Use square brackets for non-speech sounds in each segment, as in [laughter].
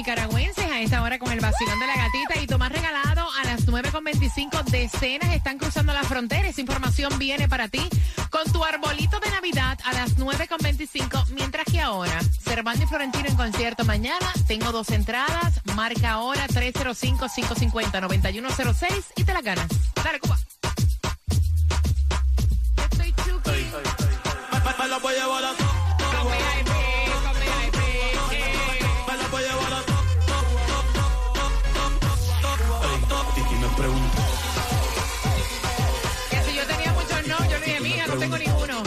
nicaragüenses a esta hora con el vacilón de la gatita y tomar regalado a las 9.25. Decenas están cruzando la frontera. Esa información viene para ti con tu arbolito de Navidad a las 9.25. Mientras que ahora, Cervantes y Florentino en concierto mañana. Tengo dos entradas. Marca ahora 305-550-9106 y te las ganas. Dale, Cuba. Tengo ninguno.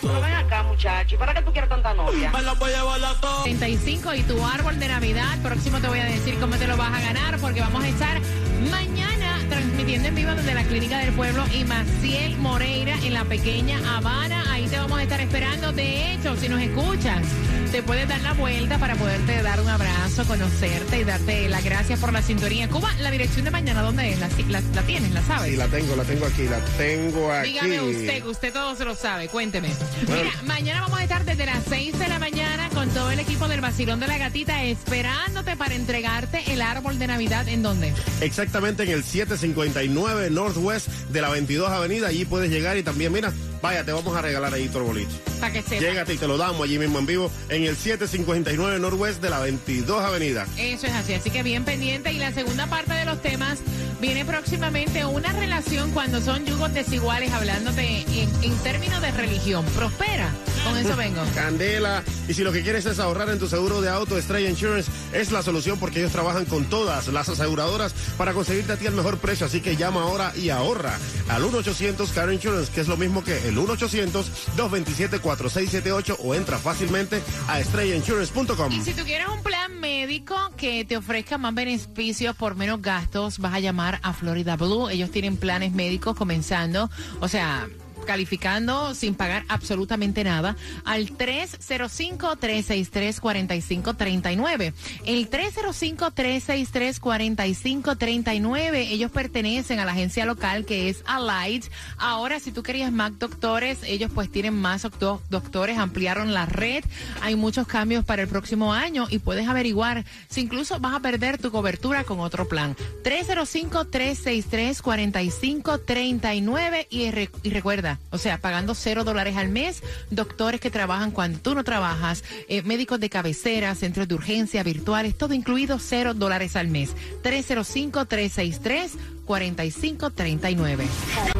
Pero ven acá, muchacho. ¿Y para qué tú quieres tanta novia? Me la voy a llevar a todo 35 y tu árbol de Navidad. Próximo te voy a decir cómo te lo vas a ganar porque vamos a estar mañana transmitiendo en vivo desde la Clínica del Pueblo y Maciel Moreira en la pequeña Habana. Ahí te vamos a estar esperando. De hecho, si nos escuchas, te puedes dar la vuelta para poderte dar un abrazo, conocerte y darte las gracias por la sintonía. Cuba, la dirección de mañana, ¿dónde es? ¿La, la, la tienes? ¿La sabes? Sí, la tengo, la tengo aquí, la tengo aquí. Dígame usted, que usted todo se lo sabe. Cuénteme. Mira, mañana vamos a estar desde las 6 de la mañana con todo el equipo del Vacilón de la Gatita esperándote para entregarte el árbol de Navidad. ¿En dónde? Exactamente en el 759 Northwest de la 22 Avenida. Allí puedes llegar y también, mira, vaya, te vamos a regalar ahí tu arbolito. Para que sepas. Llégate y te lo damos allí mismo en vivo en el 759 Northwest de la 22 Avenida. Eso es así, así que bien pendiente. Y la segunda parte de los temas viene próximamente una relación cuando son yugos desiguales, hablándote en, en términos de religión. ¿Prospera? Con eso vengo. [laughs] Candela. Y si lo que quieres es ahorrar en tu seguro de auto, Estrella Insurance es la solución porque ellos trabajan con todas las aseguradoras para conseguirte a ti el mejor precio. Así que llama ahora y ahorra al 1-800 Car Insurance, que es lo mismo que el 1-800-227-4678 o entra fácilmente a estrellainsurance.com. Y si tú quieres un plan médico que te ofrezca más beneficios por menos gastos, vas a llamar a Florida Blue. Ellos tienen planes médicos comenzando, o sea, calificando sin pagar absolutamente nada al 305-363-4539. El 305-363-4539. Ellos pertenecen a la agencia local que es Allied. Ahora, si tú querías más doctores, ellos pues tienen más docto- doctores, ampliaron la red. Hay muchos cambios para el próximo año y puedes averiguar si incluso vas a perder tu cobertura con otro plan. 305-363-4539 y, re- y recuerda, o sea, pagando cero dólares al mes, doctores que trabajan cuando tú no trabajas, eh, médicos de cabecera, centros de urgencia, virtuales, todo incluido cero dólares al mes. 305-363-4539.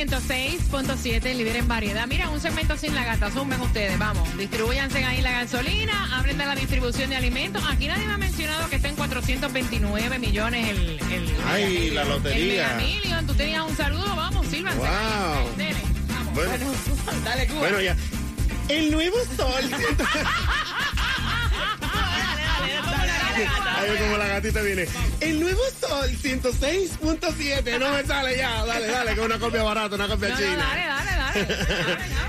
106.7, líder en variedad. Mira, un segmento sin la gata. Sumen ustedes, vamos. Distribuyanse ahí la gasolina, hablen de la distribución de alimentos. Aquí nadie me ha mencionado que está en 429 millones el. el Ay, el- la el lotería. Million. Tú tenías un saludo, vamos, sírvanse. Wow. ahí. Bueno. [laughs] Dale, Cuba. Bueno, ya. El nuevo sol. [laughs] Ahí como la gatita viene. El nuevo sol 106.7. No me sale ya. Dale, dale, que es una copia barata, una copia No, china. dale, dale, dale.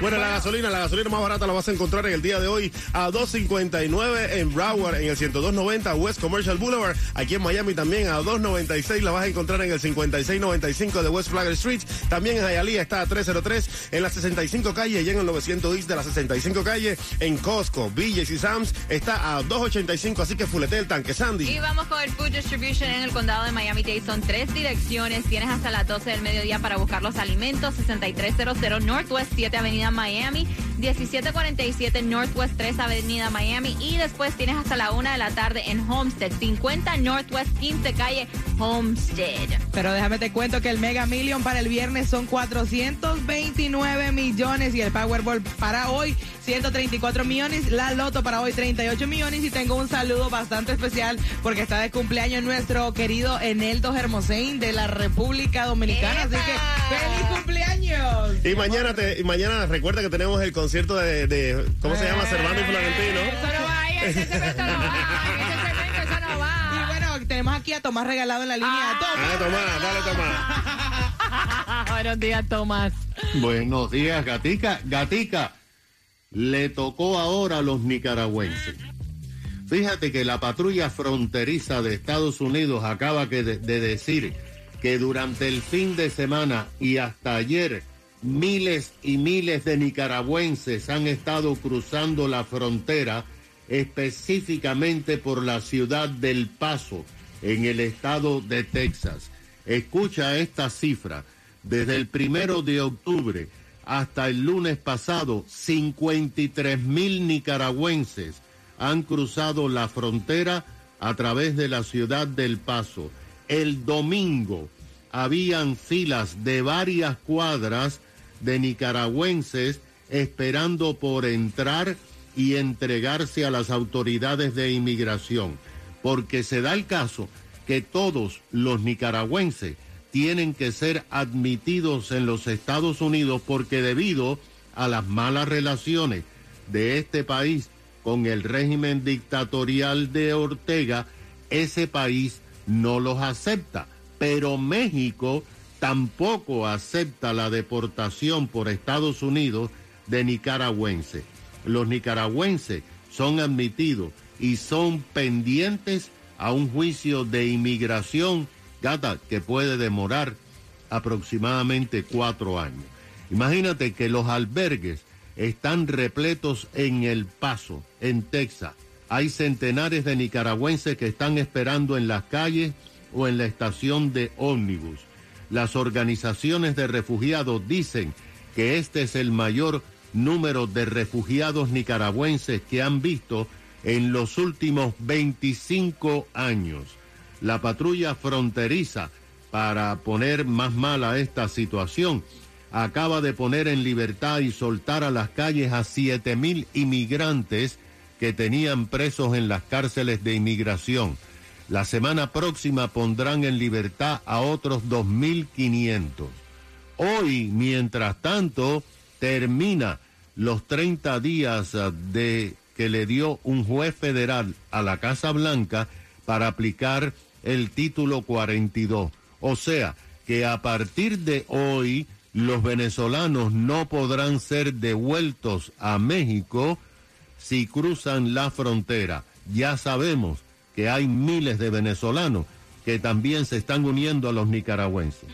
Bueno, la gasolina, la gasolina más barata la vas a encontrar en el día de hoy a 2.59 en Broward, en el 102.90 West Commercial Boulevard. Aquí en Miami también a 2.96 la vas a encontrar en el 56.95 de West Flagler Street. También en Hialeah está a 303 en la 65 calle y en el 900 East de la 65 calle. En Costco, BJ's y Sam's está a 2.85, así que fulete el tanque, Sandy. Y vamos con el Food Distribution en el condado de Miami-Dade. Son tres direcciones. Tienes hasta las 12 del mediodía para buscar los alimentos. 6300 Northwest 7 Avenida Miami. 1747 Northwest 3 Avenida Miami. Y después tienes hasta la una de la tarde en Homestead, 50 Northwest 15 Calle Homestead. Pero déjame te cuento que el Mega Million para el viernes son 429 millones y el Powerball para hoy 134 millones, la Loto para hoy 38 millones y tengo un saludo bastante especial porque está de cumpleaños nuestro querido Eneldo Hermosein de la República Dominicana, así que feliz cumpleaños. Y mañana, te, y mañana recuerda que tenemos el concierto de, de ¿cómo se llama? Cervando y Florentino. Eso no va ahí, ese cemento no va. Ese cemento, eso no Y va. bueno, tenemos aquí a Tomás regalado en la línea. Dale, Tomás, dale, Tomás. [laughs] Buenos días, Tomás. Buenos días, Gatica. Gatica, le tocó ahora a los nicaragüenses. Fíjate que la patrulla fronteriza de Estados Unidos acaba que de, de decir que durante el fin de semana y hasta ayer miles y miles de nicaragüenses han estado cruzando la frontera específicamente por la ciudad del Paso en el estado de Texas. Escucha esta cifra. Desde el primero de octubre hasta el lunes pasado, 53 mil nicaragüenses han cruzado la frontera a través de la ciudad del Paso. El domingo habían filas de varias cuadras de nicaragüenses esperando por entrar y entregarse a las autoridades de inmigración, porque se da el caso que todos los nicaragüenses tienen que ser admitidos en los Estados Unidos porque debido a las malas relaciones de este país con el régimen dictatorial de Ortega, ese país no los acepta. Pero México tampoco acepta la deportación por Estados Unidos de nicaragüenses. Los nicaragüenses son admitidos y son pendientes a un juicio de inmigración, gata, que puede demorar aproximadamente cuatro años. Imagínate que los albergues están repletos en El Paso, en Texas. Hay centenares de nicaragüenses que están esperando en las calles o en la estación de ómnibus. Las organizaciones de refugiados dicen que este es el mayor número de refugiados nicaragüenses que han visto en los últimos 25 años. La patrulla fronteriza, para poner más mala esta situación, acaba de poner en libertad y soltar a las calles a 7 mil inmigrantes que tenían presos en las cárceles de inmigración. La semana próxima pondrán en libertad a otros 2.500. Hoy, mientras tanto, termina los 30 días ah, de que le dio un juez federal a la Casa Blanca para aplicar el título 42. O sea, que a partir de hoy los venezolanos no podrán ser devueltos a México si cruzan la frontera. Ya sabemos que hay miles de venezolanos que también se están uniendo a los nicaragüenses.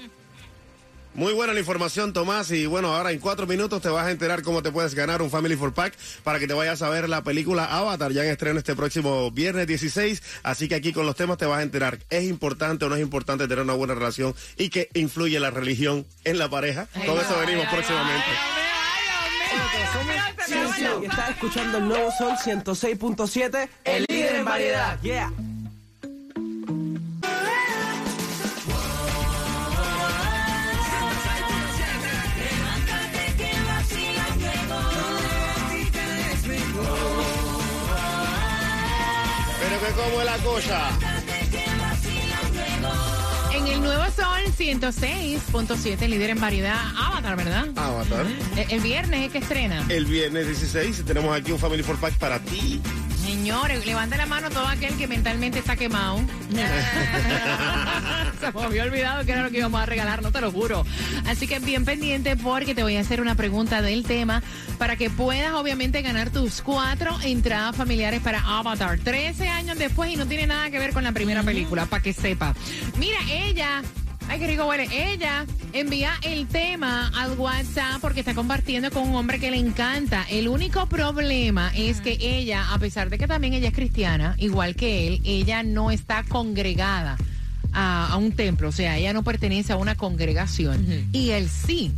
Muy buena la información, Tomás. Y bueno, ahora en cuatro minutos te vas a enterar cómo te puedes ganar un Family for Pack para que te vayas a ver la película Avatar ya en estreno este próximo viernes 16. Así que aquí con los temas te vas a enterar. ¿Es importante o no es importante tener una buena relación y que influye la religión en la pareja? Con eso venimos próximamente. Y estás escuchando el nuevo Sol 106.7, el líder en variedad. Yeah. Pero que como es la cosa. En el nuevo Sol 106.7, líder en variedad, Avatar, ¿verdad? Avatar. El, el viernes es que estrena. El viernes 16 tenemos aquí un Family for Pack para ti. Señores, levante la mano todo aquel que mentalmente está quemado. [laughs] Se me había olvidado que era lo que íbamos a regalar, no te lo juro. Así que bien pendiente porque te voy a hacer una pregunta del tema para que puedas obviamente ganar tus cuatro entradas familiares para Avatar. 13 años después y no tiene nada que ver con la primera película, para que sepa. Mira, ella... Ay, qué rico huele. Ella envía el tema al WhatsApp porque está compartiendo con un hombre que le encanta. El único problema es que ella, a pesar de que también ella es cristiana, igual que él, ella no está congregada a, a un templo. O sea, ella no pertenece a una congregación. Y él sí.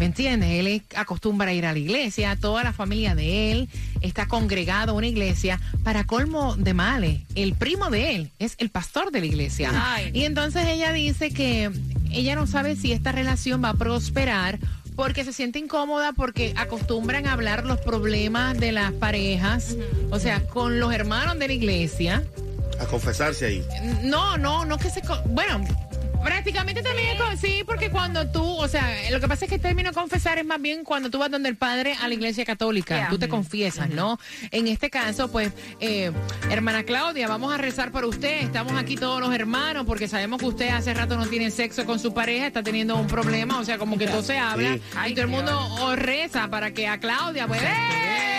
¿Me entiendes? Él acostumbra a ir a la iglesia, toda la familia de él está congregado a una iglesia. Para colmo de males, el primo de él es el pastor de la iglesia. Ay, no. Y entonces ella dice que ella no sabe si esta relación va a prosperar porque se siente incómoda porque acostumbran a hablar los problemas de las parejas, o sea, con los hermanos de la iglesia. A confesarse ahí. No, no, no que se... co- Bueno, prácticamente también es... Sí, porque cuando tú, o sea, lo que pasa es que el término confesar es más bien cuando tú vas donde el padre a la iglesia católica, Yeah. tú te confiesas, ¿no? En este caso, pues, eh, hermana Claudia, vamos a rezar por usted, estamos aquí todos los hermanos, porque sabemos que usted hace rato no tiene sexo con su pareja, está teniendo un problema, o sea, como que todo se habla, Sí. y todo el mundo os reza para que a Claudia, pues... ¡Eh,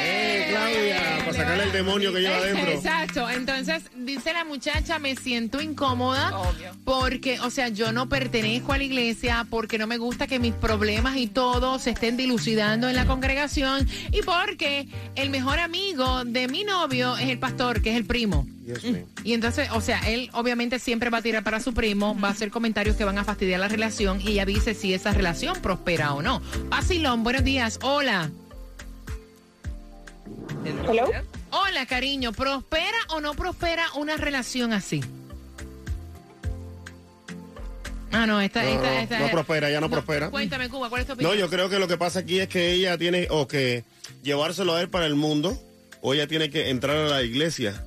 Claudia! Para sacarle el demonio que lleva adentro. Exacto. Entonces, dice la muchacha, me siento incómoda Obvio. porque, o sea, yo no pertenezco a la iglesia, porque no me gusta que mis problemas y todo se estén dilucidando en la congregación y porque el mejor amigo de mi novio es el pastor, que es el primo. Y entonces, o sea, él obviamente siempre va a tirar para su primo, va a hacer comentarios que van a fastidiar la relación y ella dice si esa relación prospera o no. Basilón, buenos días. Hola. Hello. Hola, cariño. ¿Prospera o no prospera una relación así? Ah, no, esta, No, esta, no, esta- no prospera, ya no prospera. Cuéntame, Cuba, ¿cuál es tu No, opinión? yo creo que lo que pasa aquí es que ella tiene o que llevárselo a él para el mundo o ella tiene que entrar a la iglesia.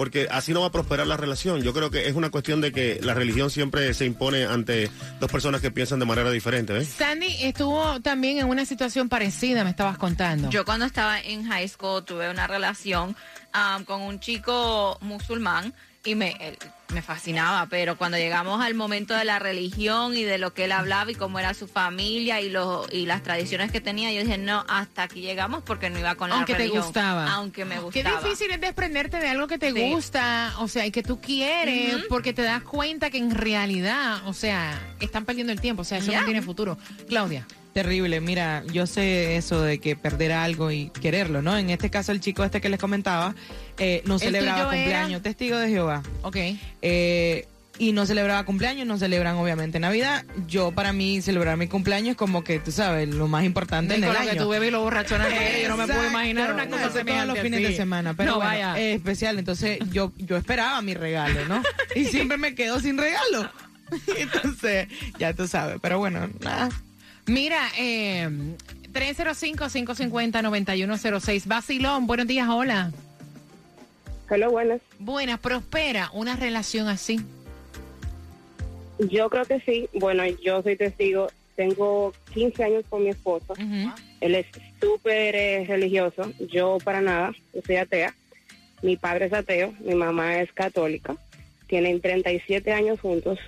Porque así no va a prosperar la relación. Yo creo que es una cuestión de que la religión siempre se impone ante dos personas que piensan de manera diferente. Sandy estuvo también en una situación parecida, me estabas contando. Yo cuando estaba en high school tuve una relación um, con un chico musulmán y me, él- me fascinaba, pero cuando llegamos al momento de la religión y de lo que él hablaba y cómo era su familia y, los y las tradiciones que tenía, yo dije, no, hasta aquí llegamos porque no iba con la aunque te religión. gustaba. Aunque me Qué gustaba. difícil es desprenderte de algo que te Sí. gusta, o sea, y que tú quieres, porque te das cuenta que en realidad, o sea, están perdiendo el tiempo, o sea, eso Ya. no tiene futuro. Claudia. Terrible, mira, yo sé eso de que perder algo y quererlo, ¿no? En este caso, el chico este que les comentaba eh, no ¿El celebraba era? cumpleaños, testigo de Jehová. Ok. Eh, y no celebraba cumpleaños, no celebran obviamente Navidad. Yo, para mí, celebrar mi cumpleaños es como que, tú sabes, lo más importante en el lo año. que tú bebes y lo borrachona yo no me puedo imaginar una No, cosa semejante los fines de semana, pero no bueno, vaya. es especial. Entonces, yo, yo esperaba mi regalo, ¿no? Y siempre me quedo sin regalo. [laughs] Entonces, ya tú sabes. Pero bueno, nada. Mira, eh, 305-550-9106. Basilón, buenos días, hola. Hello, buenas. Buenas, prospera una relación así. Yo creo que sí. Bueno, yo soy testigo. Tengo 15 años con mi esposo. Él es súper eh, religioso. Yo para nada. Yo soy atea. Mi padre es ateo. Mi mamá es católica. Tienen 37 años juntos.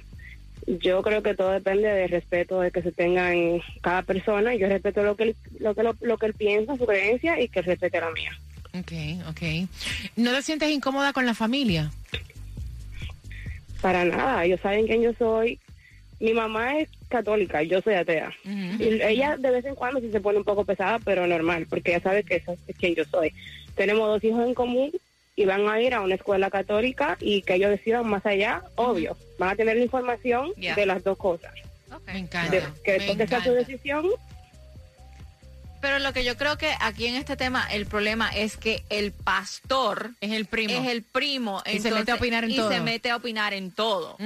Yo creo que todo depende del respeto de que se tenga en cada persona. Yo respeto lo que él, lo que, lo, lo que él piensa, su creencia, y que él respete la mía. Ok, ok. ¿No te sientes incómoda con la familia? Para nada. Ellos saben quién yo soy. Mi mamá es católica, yo soy atea. Y ella de vez en cuando sí se pone un poco pesada, pero normal, porque ella sabe que eso es quien yo soy. Tenemos dos hijos en común y van a ir a una escuela católica y que ellos decidan más allá, obvio. Van a tener la información de las dos cosas. Me encanta. De- que después que sea su decisión, Pero lo que yo creo que aquí en este tema el problema es que el pastor Es el primo. es el primo Y se mete a opinar en y todo. se mete a opinar en todo.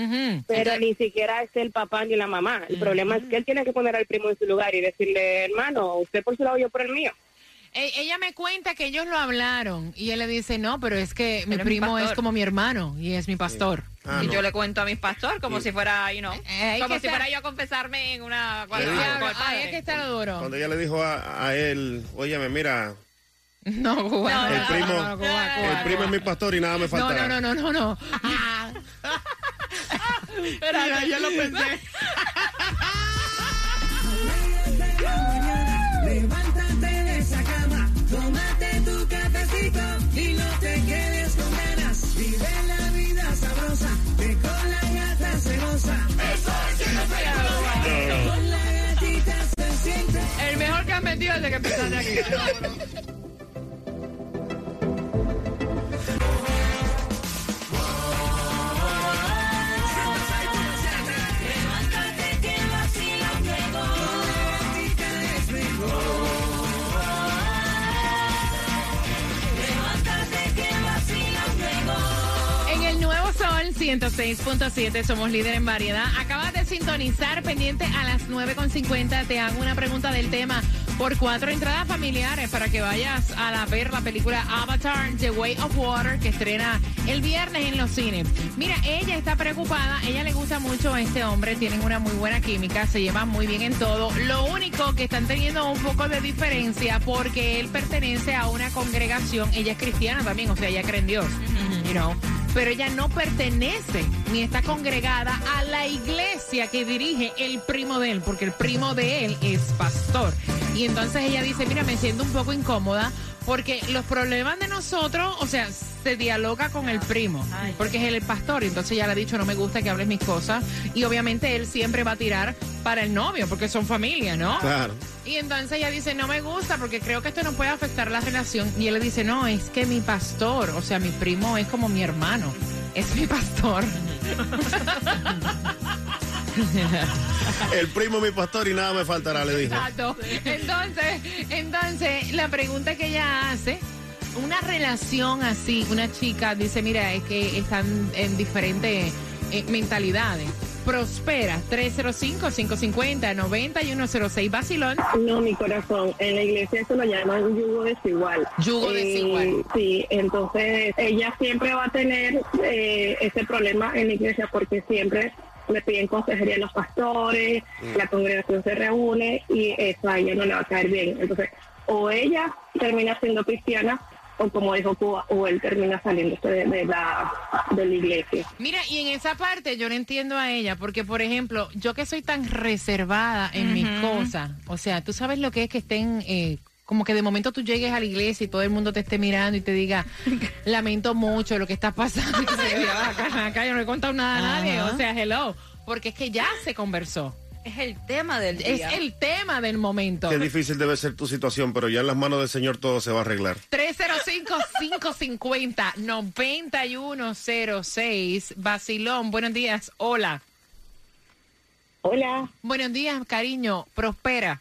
Pero ni siquiera es el papá ni la mamá. El problema es que él tiene que poner al primo en su lugar y decirle, hermano, usted por su lado, yo por el mío. E- Ella me cuenta que ellos lo hablaron y él le dice, no, pero es que mi Pero es mi primo es pastor. como mi hermano y es mi pastor. Ah, y no. yo le cuento a mis pastores como si fuera, you know, Eh, hay como si estar- fuera yo a confesarme en una padre. es que está duro. Cuando ella le dijo a, a él, óyeme, mira, [laughs] No, Cuba. No, no, el no, primo, no, no, Cuba, Cuba, el primo Cuba. es mi pastor y nada me No, falta. no, no, no, no, no. [laughs] [laughs] Mira, yo lo pensé. metido desde que empezaste aquí. En el nuevo sol 106.7 somos líder en variedad. Acabas de sintonizar pendiente a las 9.50. Te hago una pregunta del tema por cuatro entradas familiares para que vayas a la, ver la película Avatar, The Way of Water, que estrena el viernes en los cines. Mira, ella está preocupada, ella le gusta mucho a este hombre, tienen una muy buena química, se llevan muy bien en todo. Lo único que están teniendo un poco de diferencia porque él pertenece a una congregación, ella es cristiana también, o sea, ella cree en Dios, you pero ella no pertenece ni está congregada a la iglesia que dirige el primo de él, porque el primo de él es pastor. Y entonces ella dice, mira, me siento un poco incómoda porque los problemas de nosotros, o sea, se dialoga con el primo, porque es el pastor, y entonces ya le ha dicho, no me gusta que hables mis cosas, y obviamente él siempre va a tirar para el novio, porque son familia, ¿no? Claro. Y entonces ella dice, no me gusta porque creo que esto no puede afectar la relación. Y él le dice, no, es que mi pastor, o sea, mi primo es como mi hermano, es mi pastor. [laughs] [laughs] El primo mi pastor y nada me faltará, le dijo. Exacto. Entonces, entonces, la pregunta que ella hace, una relación así, una chica dice, mira, es que están en diferentes eh, mentalidades. Prospera, 305-550-9106, Basilón. No, mi corazón, en la iglesia eso lo llaman yugo desigual. Yugo desigual. Sí, entonces ella siempre va a tener eh, ese problema en la iglesia porque siempre le piden consejería a los pastores, la congregación se reúne y eso a ella no le va a caer bien. Entonces, o ella termina siendo cristiana o como dijo Cuba, o él termina saliendo de, de la, de la iglesia. Mira, y en esa parte yo no entiendo a ella, porque por ejemplo, yo que soy tan reservada en mis cosas, o sea, tú sabes lo que es que estén... Eh, como que de momento tú llegues a la iglesia y todo el mundo te esté mirando y te diga, [laughs] lamento mucho lo que está pasando. [laughs] Y dices, acá, acá yo no he contado nada a nadie. O sea, hello. Porque es que ya se conversó. Es el tema del Es día. el tema del momento. Qué difícil debe ser tu situación, pero ya en las manos del Señor todo se va a arreglar. 305-550-9106. Basilón, buenos días. Hola. Hola. Buenos días, cariño. Prospera.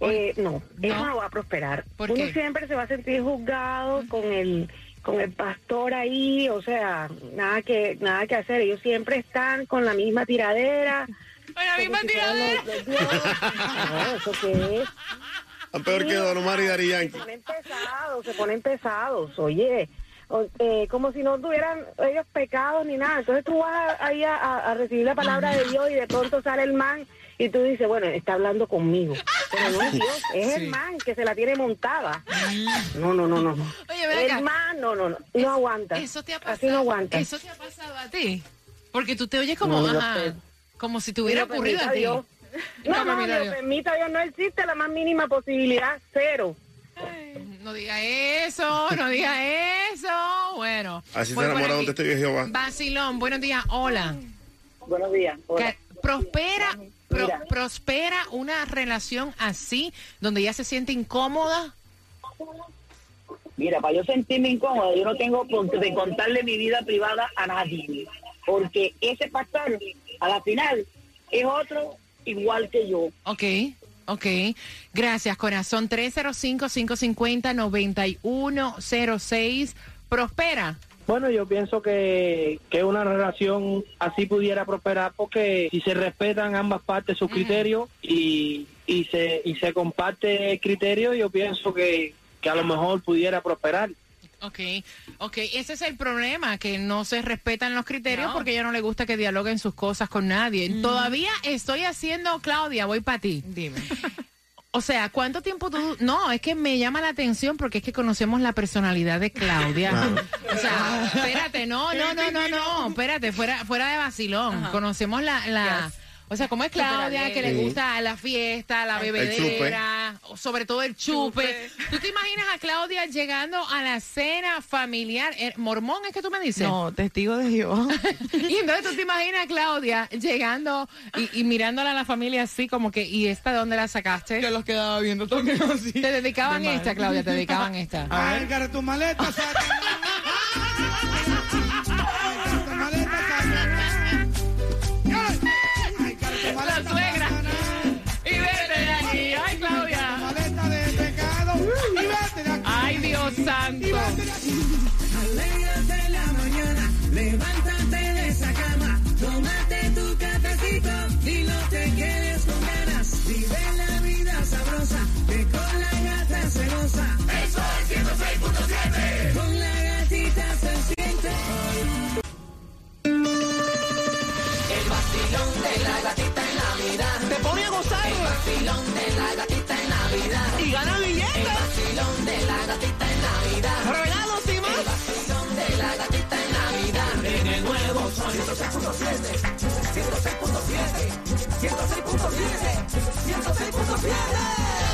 Eh, no, ¿No? eso no va a prosperar. ¿Por Uno qué? siempre se va a sentir juzgado con el con el pastor ahí, o sea, nada que nada que hacer. Ellos siempre están con la misma tiradera. [laughs] Con la misma tiradera. los- los. No, ¿eso qué es? Tan peor que Don Omar y Dari Yankee. Se ponen pesados, se ponen pesados, oye. O- eh, como si no tuvieran ellos pecados ni nada. Entonces tú vas ahí a, a- a recibir la palabra de Dios y de pronto sale el man y tú dices, bueno, está hablando conmigo. Pero no es Dios, es el man que se la tiene montada. No, no, no, no. no. Oye, ven acá. El man, no, no, no. No aguanta. Eso te ha pasado. Así no aguanta. Eso te ha pasado a ti. Porque tú te oyes como, No, ajá, como si te hubiera ocurrido a ti. Dios. No, No, Dios. permita Dios, no existe la más mínima posibilidad, cero. No diga eso, no diga eso. Bueno. Así está por enamorado aquí. de testigo de Jehová. Vacilón, buenos días. Hola. Buenos días. Hola. Prospera, pro- prospera una relación así, donde ella se siente incómoda. Mira, para yo sentirme incómoda, yo no tengo por qué contarle mi vida privada a nadie. Porque ese pastor, a la final, es otro igual que yo. Ok, ok. Gracias, corazón. 305-550-9106. Prospera. Bueno, yo pienso que, que una relación así pudiera prosperar porque si se respetan ambas partes sus criterios y, y se y se comparte el criterio, yo pienso que, que a lo mejor pudiera prosperar. Ok, ok, ese es el problema, que no se respetan los criterios porque a ella no le gusta que dialoguen sus cosas con nadie. Todavía estoy haciendo, Claudia, voy para ti. Dime. [laughs] O sea, ¿cuánto tiempo tú...? No, es que me llama la atención porque es que conocemos la personalidad de Claudia. O sea, espérate, no, no, no, no, no, espérate, fuera, fuera de vacilón. Conocemos la... la O sea, ¿cómo es Claudia que le gusta la fiesta, la bebedera, sobre todo el chupe? ¿Tú te imaginas a Claudia llegando a la cena familiar? Eh, ¿Mormón es que tú me dices? No, testigo de Jehová. [laughs] Y entonces tú te imaginas a Claudia llegando y, y mirándola a la familia así como que, ¿y esta de dónde la sacaste? Yo los quedaba viendo también así. Te dedicaban De esta, Claudia, te dedicaban esta. A ver. Tu maleta, Satanás. [laughs]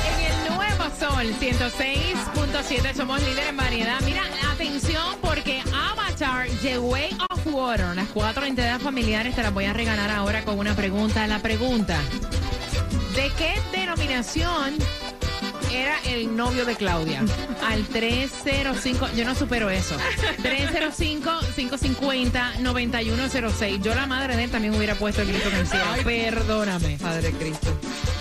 En el nuevo Sol 106.7 somos líderes en variedad. Mira, atención porque Avatar The Way of Water, las cuatro entidades familiares te las voy a regalar ahora con una pregunta. La pregunta, ¿de qué denominación era el novio de Claudia? Al 305, yo no supero eso. 305-550-9106. Yo la madre de él también hubiera puesto el grito en el cielo. Perdóname. Padre Cristo.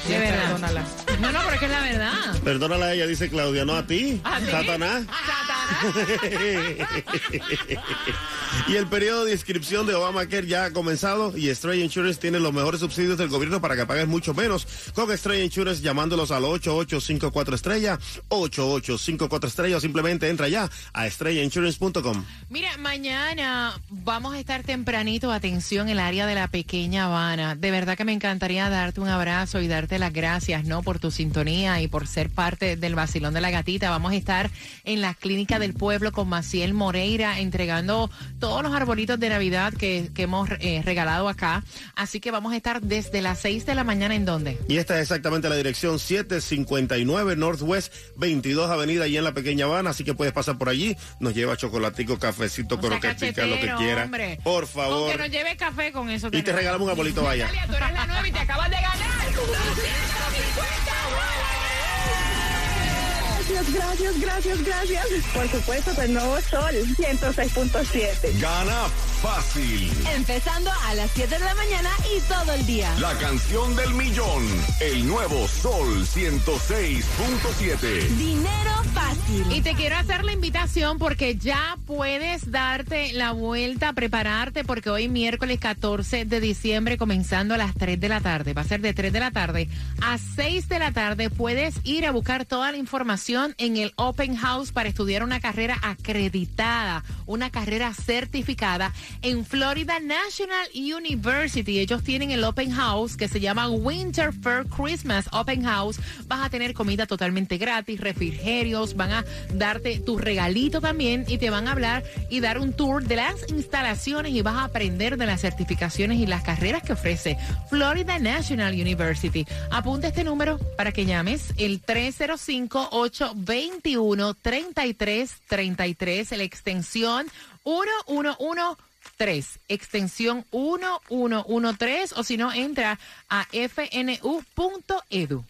De verdad. Perdónala. No, no, pero es que es la verdad. Perdónala a ella, dice Claudia, no a ti. ¿A ti? Satanás. Satanás. [laughs] y el periodo de inscripción de Obamacare ya ha comenzado y Stray Insurance tiene los mejores subsidios del gobierno para que pagues mucho menos con Stray Insurance llamándolos al 8854 estrella, 8854 estrella o simplemente entra ya a estrellainsurance.com. Mira, mañana vamos a estar tempranito, atención, en el área de la pequeña Habana. De verdad que me encantaría darte un abrazo y darte las gracias, ¿no? Por tu sintonía y por ser parte del vacilón de la gatita. Vamos a estar en la clínica del pueblo con Maciel Moreira entregando todos los arbolitos de Navidad que, que hemos eh, regalado acá. Así que vamos a estar desde las 6 de la mañana en dónde? Y esta es exactamente la dirección 759 Northwest 22 Avenida y en la Pequeña Habana, así que puedes pasar por allí, nos lleva chocolatico, cafecito, croquetica, lo que quiera. hombre. Por favor. nos lleve café con eso. Y te regalamos un arbolito, vaya. Tú eres la nueva y te acabas de ganar. Gracias, gracias, gracias, gracias. Por supuesto, del nuevo sol, 106.7. Gana fácil. Empezando a las 7 de la mañana y todo el día. La canción del millón. El nuevo Sol 106.7. Dinero fácil. Y te quiero hacer la invitación porque ya puedes darte la vuelta, prepararte, porque hoy miércoles 14 de diciembre, comenzando a las 3 de la tarde, va a ser de 3 de la tarde a 6 de la tarde, puedes ir a buscar toda la información en el Open House para estudiar una carrera acreditada, una carrera certificada en Florida National University. Ellos tienen el Open House que se llama Winter Fair Christmas Open House. Vas a tener comida totalmente gratis, refrigerios, van a darte tu regalito también y te van a hablar y dar un tour de las instalaciones y vas a aprender de las certificaciones y las carreras que ofrece Florida National University. Apunta este número para que llames el 305-821-3333, la extensión 1113, extensión 1113 o si no entra a fnu.edu.